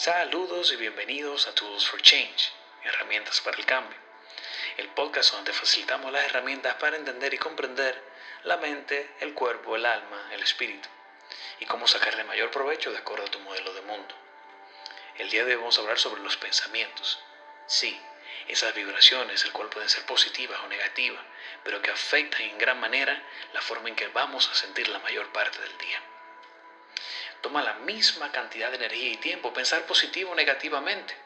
Saludos y bienvenidos a Tools for Change, herramientas para el cambio. El podcast donde facilitamos las herramientas para entender y comprender la mente, el cuerpo, el alma, el espíritu y cómo sacarle mayor provecho de acuerdo a tu modelo de mundo. El día de hoy vamos a hablar sobre los pensamientos. Sí, esas vibraciones, el cual pueden ser positivas o negativas, pero que afectan en gran manera la forma en que vamos a sentir la mayor parte del día. Toma la misma cantidad de energía y tiempo pensar positivo o negativamente,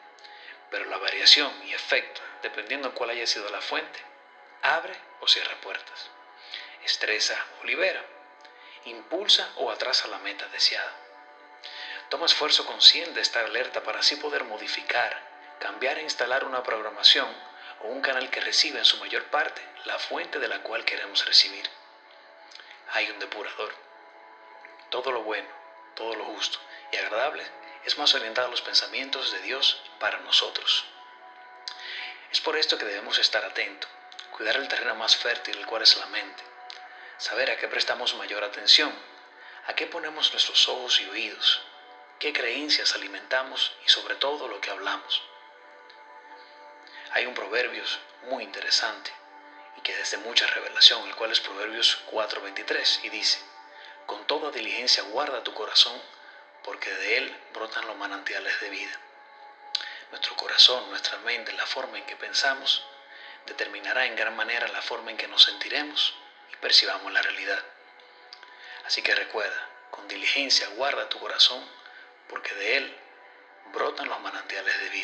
pero la variación y efecto, dependiendo de cuál haya sido la fuente, abre o cierra puertas, estresa o libera, impulsa o atrasa la meta deseada. Toma esfuerzo consciente de estar alerta para así poder modificar, cambiar e instalar una programación o un canal que recibe en su mayor parte la fuente de la cual queremos recibir. Hay un depurador. Todo lo bueno, todo lo justo y agradable es más orientado a los pensamientos de Dios para nosotros. Es por esto que debemos estar atentos, cuidar el terreno más fértil, el cual es la mente, saber a qué prestamos mayor atención, a qué ponemos nuestros ojos y oídos, qué creencias alimentamos y sobre todo lo que hablamos. Hay un proverbio muy interesante y que desde mucha revelación, el cual es Proverbios 4:23 y dice, toda diligencia guarda tu corazón, porque de él brotan los manantiales de vida. Nuestro corazón, nuestra mente, la forma en que pensamos, determinará en gran manera la forma en que nos sentiremos y percibamos la realidad. Así que recuerda, con diligencia guarda tu corazón, porque de él brotan los manantiales de vida.